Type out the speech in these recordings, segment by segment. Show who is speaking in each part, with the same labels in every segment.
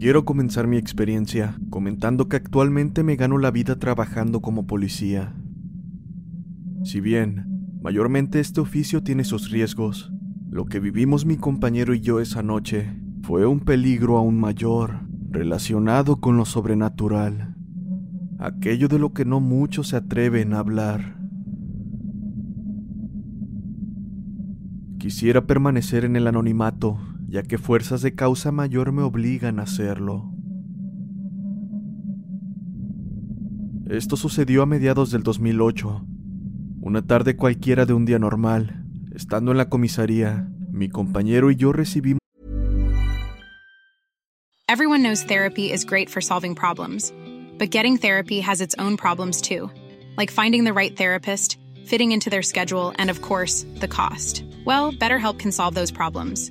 Speaker 1: Quiero comenzar mi experiencia comentando que actualmente me gano la vida trabajando como policía. Si bien, mayormente este oficio tiene sus riesgos, lo que vivimos mi compañero y yo esa noche fue un peligro aún mayor relacionado con lo sobrenatural, aquello de lo que no muchos se atreven a hablar. Quisiera permanecer en el anonimato ya que fuerzas de causa mayor me obligan a hacerlo. Esto sucedió a mediados del 2008. Una tarde cualquiera de un día normal, estando en la comisaría, mi compañero y yo recibimos
Speaker 2: Everyone knows therapy is great for solving problems, but getting therapy has its own problems too, like finding the right therapist, fitting into their schedule, and of course, the cost. Well, BetterHelp can solve those problems.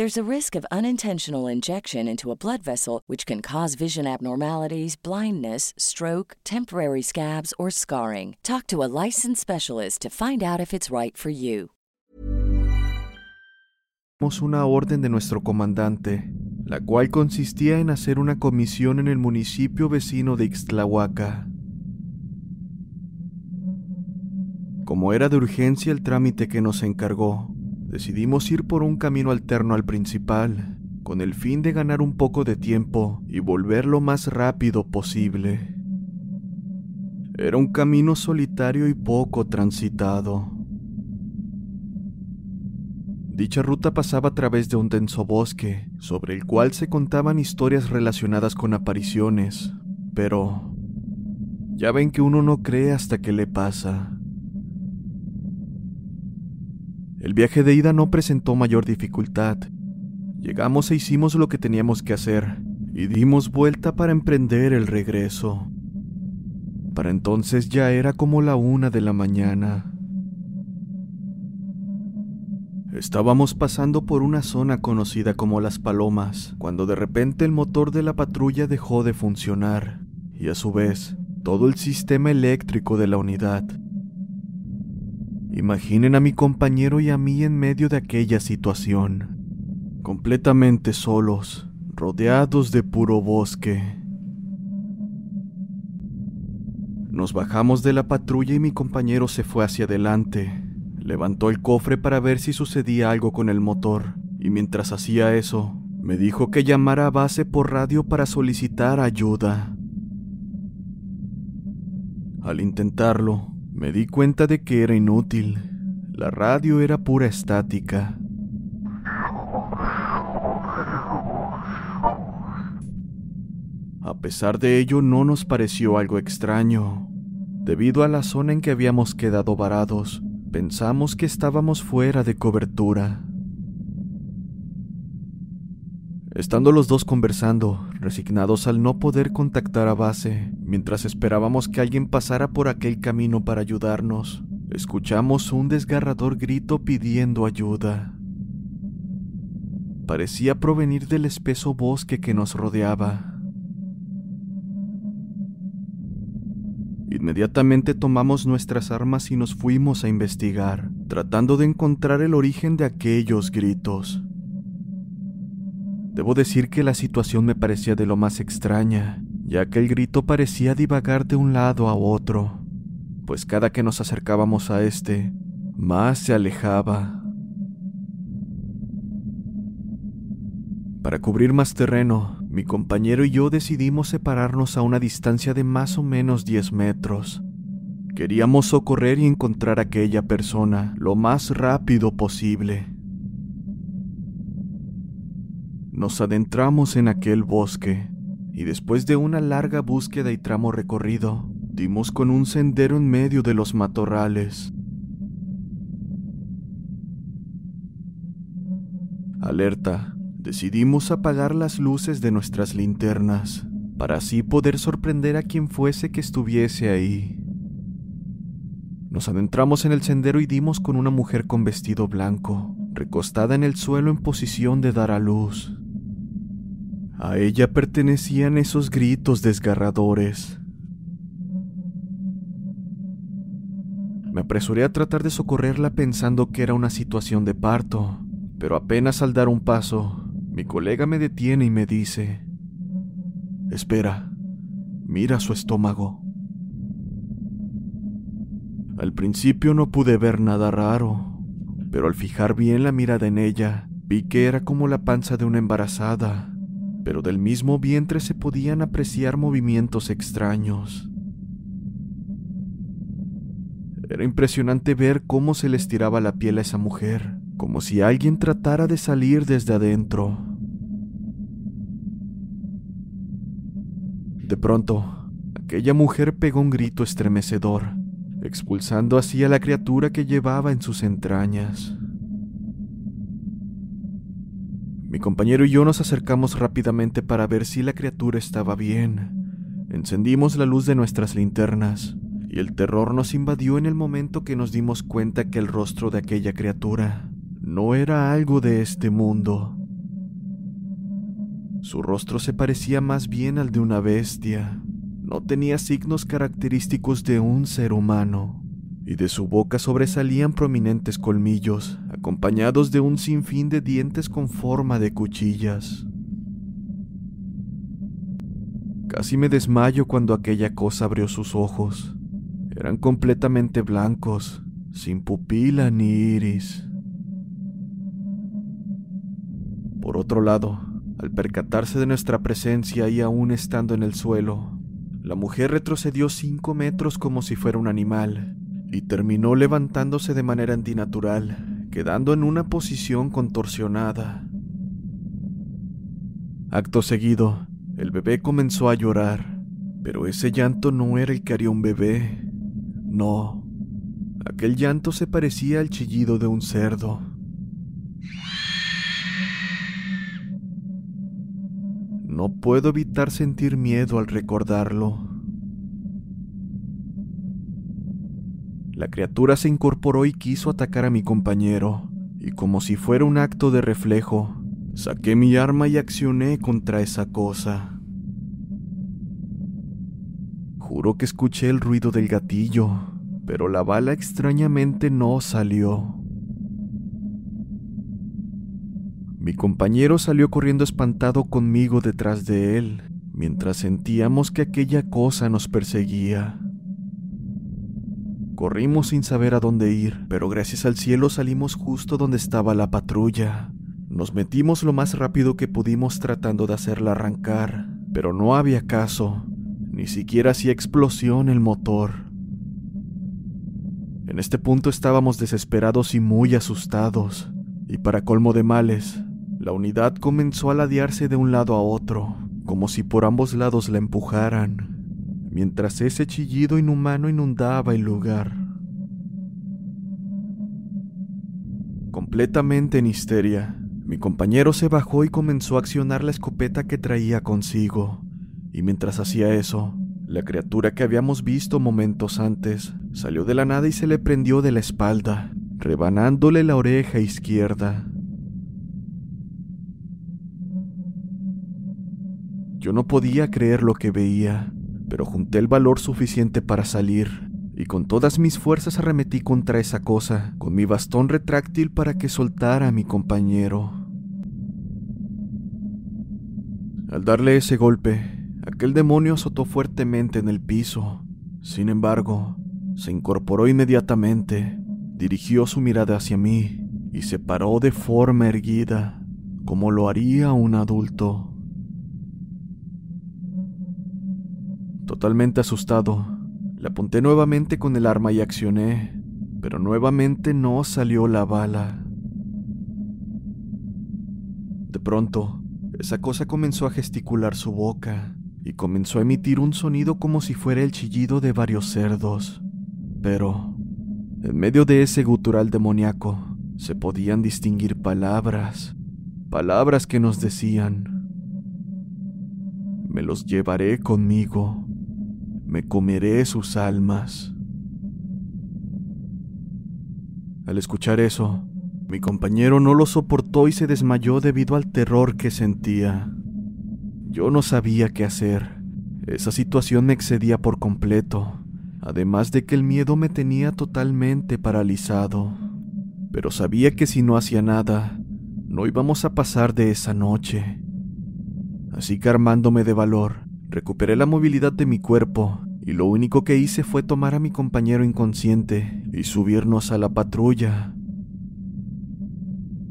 Speaker 3: There's a risk of unintentional injection into a blood vessel, which can cause vision abnormalities, blindness, stroke, temporary scabs, or scarring. Talk to a licensed specialist to find out if it's right for you.
Speaker 1: una orden de nuestro comandante, la cual consistía en hacer una comisión en el municipio vecino de Ixtlahuaca. Como era de urgencia el trámite que nos encargó, decidimos ir por un camino alterno al principal, con el fin de ganar un poco de tiempo y volver lo más rápido posible. Era un camino solitario y poco transitado. Dicha ruta pasaba a través de un denso bosque, sobre el cual se contaban historias relacionadas con apariciones, pero ya ven que uno no cree hasta que le pasa. El viaje de ida no presentó mayor dificultad. Llegamos e hicimos lo que teníamos que hacer, y dimos vuelta para emprender el regreso. Para entonces ya era como la una de la mañana. Estábamos pasando por una zona conocida como Las Palomas, cuando de repente el motor de la patrulla dejó de funcionar, y a su vez, todo el sistema eléctrico de la unidad. Imaginen a mi compañero y a mí en medio de aquella situación, completamente solos, rodeados de puro bosque. Nos bajamos de la patrulla y mi compañero se fue hacia adelante, Levantó el cofre para ver si sucedía algo con el motor, y mientras hacía eso, me dijo que llamara a base por radio para solicitar ayuda. Al intentarlo, me di cuenta de que era inútil. La radio era pura estática. A pesar de ello, no nos pareció algo extraño. Debido a la zona en que habíamos quedado varados, pensamos que estábamos fuera de cobertura. Estando los dos conversando, resignados al no poder contactar a base, mientras esperábamos que alguien pasara por aquel camino para ayudarnos, escuchamos un desgarrador grito pidiendo ayuda. Parecía provenir del espeso bosque que nos rodeaba. Inmediatamente tomamos nuestras armas y nos fuimos a investigar, tratando de encontrar el origen de aquellos gritos. Debo decir que la situación me parecía de lo más extraña, ya que el grito parecía divagar de un lado a otro, pues cada que nos acercábamos a este, más se alejaba. Para cubrir más terreno, mi compañero y yo decidimos separarnos a una distancia de más o menos 10 metros. Queríamos socorrer y encontrar a aquella persona lo más rápido posible. Nos adentramos en aquel bosque y después de una larga búsqueda y tramo recorrido, dimos con un sendero en medio de los matorrales. Alerta, decidimos apagar las luces de nuestras linternas para así poder sorprender a quien fuese que estuviese ahí. Nos adentramos en el sendero y dimos con una mujer con vestido blanco, recostada en el suelo en posición de dar a luz. A ella pertenecían esos gritos desgarradores. Me apresuré a tratar de socorrerla pensando que era una situación de parto, pero apenas al dar un paso, mi colega me detiene y me dice, Espera, mira su estómago. Al principio no pude ver nada raro, pero al fijar bien la mirada en ella, vi que era como la panza de una embarazada pero del mismo vientre se podían apreciar movimientos extraños. Era impresionante ver cómo se le estiraba la piel a esa mujer, como si alguien tratara de salir desde adentro. De pronto, aquella mujer pegó un grito estremecedor, expulsando así a la criatura que llevaba en sus entrañas. Mi compañero y yo nos acercamos rápidamente para ver si la criatura estaba bien. Encendimos la luz de nuestras linternas y el terror nos invadió en el momento que nos dimos cuenta que el rostro de aquella criatura no era algo de este mundo. Su rostro se parecía más bien al de una bestia. No tenía signos característicos de un ser humano y de su boca sobresalían prominentes colmillos, acompañados de un sinfín de dientes con forma de cuchillas. Casi me desmayo cuando aquella cosa abrió sus ojos. Eran completamente blancos, sin pupila ni iris. Por otro lado, al percatarse de nuestra presencia y aún estando en el suelo, la mujer retrocedió cinco metros como si fuera un animal y terminó levantándose de manera antinatural, quedando en una posición contorsionada. Acto seguido, el bebé comenzó a llorar, pero ese llanto no era el que haría un bebé. No, aquel llanto se parecía al chillido de un cerdo. No puedo evitar sentir miedo al recordarlo. La criatura se incorporó y quiso atacar a mi compañero, y como si fuera un acto de reflejo, saqué mi arma y accioné contra esa cosa. Juro que escuché el ruido del gatillo, pero la bala extrañamente no salió. Mi compañero salió corriendo espantado conmigo detrás de él, mientras sentíamos que aquella cosa nos perseguía. Corrimos sin saber a dónde ir, pero gracias al cielo salimos justo donde estaba la patrulla. Nos metimos lo más rápido que pudimos tratando de hacerla arrancar, pero no había caso, ni siquiera hacía explosión el motor. En este punto estábamos desesperados y muy asustados, y para colmo de males, la unidad comenzó a ladearse de un lado a otro, como si por ambos lados la empujaran mientras ese chillido inhumano inundaba el lugar. Completamente en histeria, mi compañero se bajó y comenzó a accionar la escopeta que traía consigo. Y mientras hacía eso, la criatura que habíamos visto momentos antes salió de la nada y se le prendió de la espalda, rebanándole la oreja izquierda. Yo no podía creer lo que veía, pero junté el valor suficiente para salir, y con todas mis fuerzas arremetí contra esa cosa, con mi bastón retráctil para que soltara a mi compañero. Al darle ese golpe, aquel demonio azotó fuertemente en el piso. Sin embargo, se incorporó inmediatamente, dirigió su mirada hacia mí y se paró de forma erguida, como lo haría un adulto. Totalmente asustado, le apunté nuevamente con el arma y accioné, pero nuevamente no salió la bala. De pronto, esa cosa comenzó a gesticular su boca y comenzó a emitir un sonido como si fuera el chillido de varios cerdos. Pero, en medio de ese gutural demoníaco, se podían distinguir palabras, palabras que nos decían, me los llevaré conmigo me comeré sus almas. Al escuchar eso, mi compañero no lo soportó y se desmayó debido al terror que sentía. Yo no sabía qué hacer. Esa situación me excedía por completo, además de que el miedo me tenía totalmente paralizado. Pero sabía que si no hacía nada, no íbamos a pasar de esa noche. Así que armándome de valor, Recuperé la movilidad de mi cuerpo y lo único que hice fue tomar a mi compañero inconsciente y subirnos a la patrulla.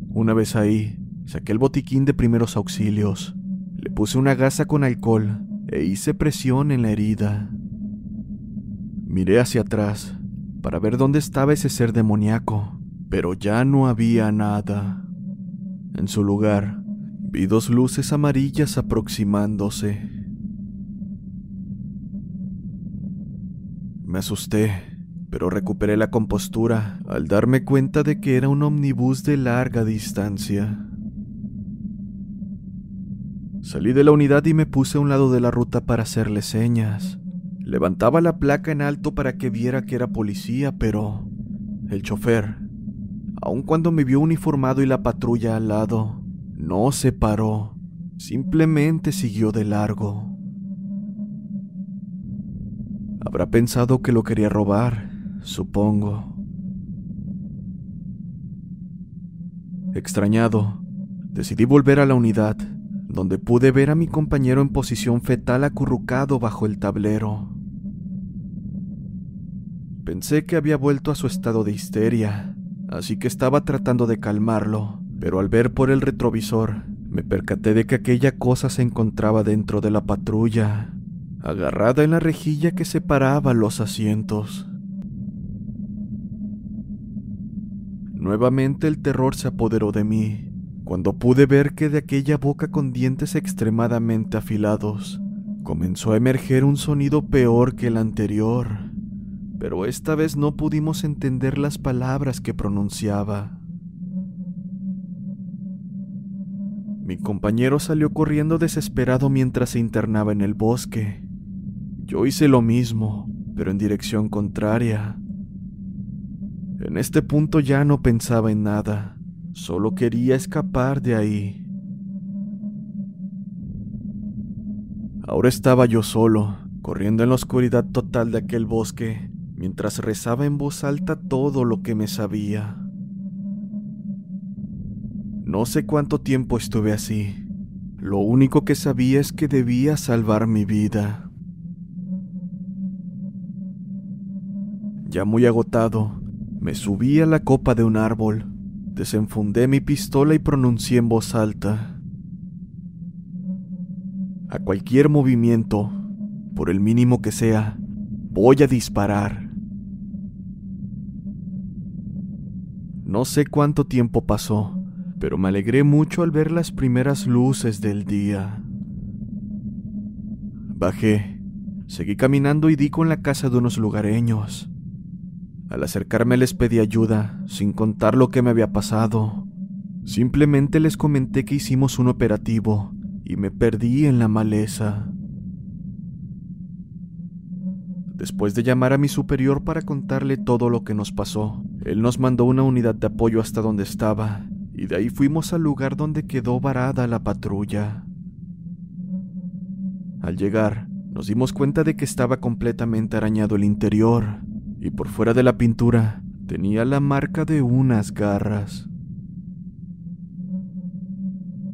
Speaker 1: Una vez ahí, saqué el botiquín de primeros auxilios, le puse una gasa con alcohol e hice presión en la herida. Miré hacia atrás para ver dónde estaba ese ser demoníaco, pero ya no había nada. En su lugar, vi dos luces amarillas aproximándose. Me asusté, pero recuperé la compostura al darme cuenta de que era un omnibus de larga distancia. Salí de la unidad y me puse a un lado de la ruta para hacerle señas. Levantaba la placa en alto para que viera que era policía, pero el chofer, aun cuando me vio uniformado y la patrulla al lado, no se paró, simplemente siguió de largo. Habrá pensado que lo quería robar, supongo. Extrañado, decidí volver a la unidad, donde pude ver a mi compañero en posición fetal acurrucado bajo el tablero. Pensé que había vuelto a su estado de histeria, así que estaba tratando de calmarlo, pero al ver por el retrovisor, me percaté de que aquella cosa se encontraba dentro de la patrulla agarrada en la rejilla que separaba los asientos. Nuevamente el terror se apoderó de mí, cuando pude ver que de aquella boca con dientes extremadamente afilados comenzó a emerger un sonido peor que el anterior, pero esta vez no pudimos entender las palabras que pronunciaba. Mi compañero salió corriendo desesperado mientras se internaba en el bosque, yo hice lo mismo, pero en dirección contraria. En este punto ya no pensaba en nada, solo quería escapar de ahí. Ahora estaba yo solo, corriendo en la oscuridad total de aquel bosque, mientras rezaba en voz alta todo lo que me sabía. No sé cuánto tiempo estuve así. Lo único que sabía es que debía salvar mi vida. Ya muy agotado, me subí a la copa de un árbol, desenfundé mi pistola y pronuncié en voz alta. A cualquier movimiento, por el mínimo que sea, voy a disparar. No sé cuánto tiempo pasó, pero me alegré mucho al ver las primeras luces del día. Bajé, seguí caminando y di con la casa de unos lugareños. Al acercarme les pedí ayuda, sin contar lo que me había pasado. Simplemente les comenté que hicimos un operativo y me perdí en la maleza. Después de llamar a mi superior para contarle todo lo que nos pasó, él nos mandó una unidad de apoyo hasta donde estaba, y de ahí fuimos al lugar donde quedó varada la patrulla. Al llegar, nos dimos cuenta de que estaba completamente arañado el interior, y por fuera de la pintura tenía la marca de unas garras.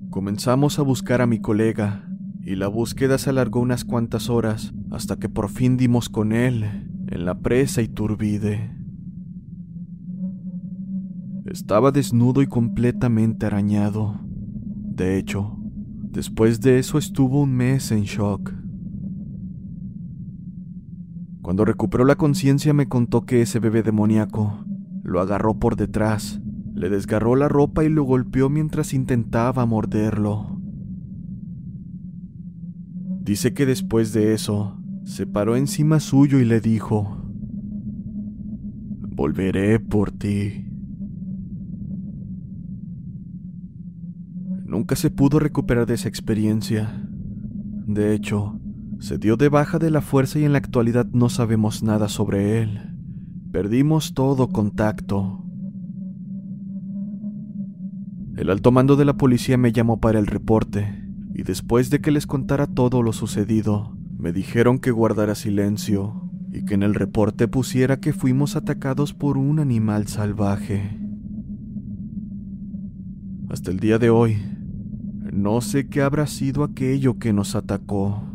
Speaker 1: Comenzamos a buscar a mi colega, y la búsqueda se alargó unas cuantas horas hasta que por fin dimos con él en la presa Iturbide. Estaba desnudo y completamente arañado. De hecho, después de eso estuvo un mes en shock. Cuando recuperó la conciencia me contó que ese bebé demoníaco lo agarró por detrás le desgarró la ropa y lo golpeó mientras intentaba morderlo. Dice que después de eso, se paró encima suyo y le dijo, Volveré por ti. Nunca se pudo recuperar de esa experiencia. De hecho, se dio de baja de la fuerza y en la actualidad no sabemos nada sobre él. Perdimos todo contacto. El alto mando de la policía me llamó para el reporte, y después de que les contara todo lo sucedido, me dijeron que guardara silencio y que en el reporte pusiera que fuimos atacados por un animal salvaje. Hasta el día de hoy, no sé qué habrá sido aquello que nos atacó.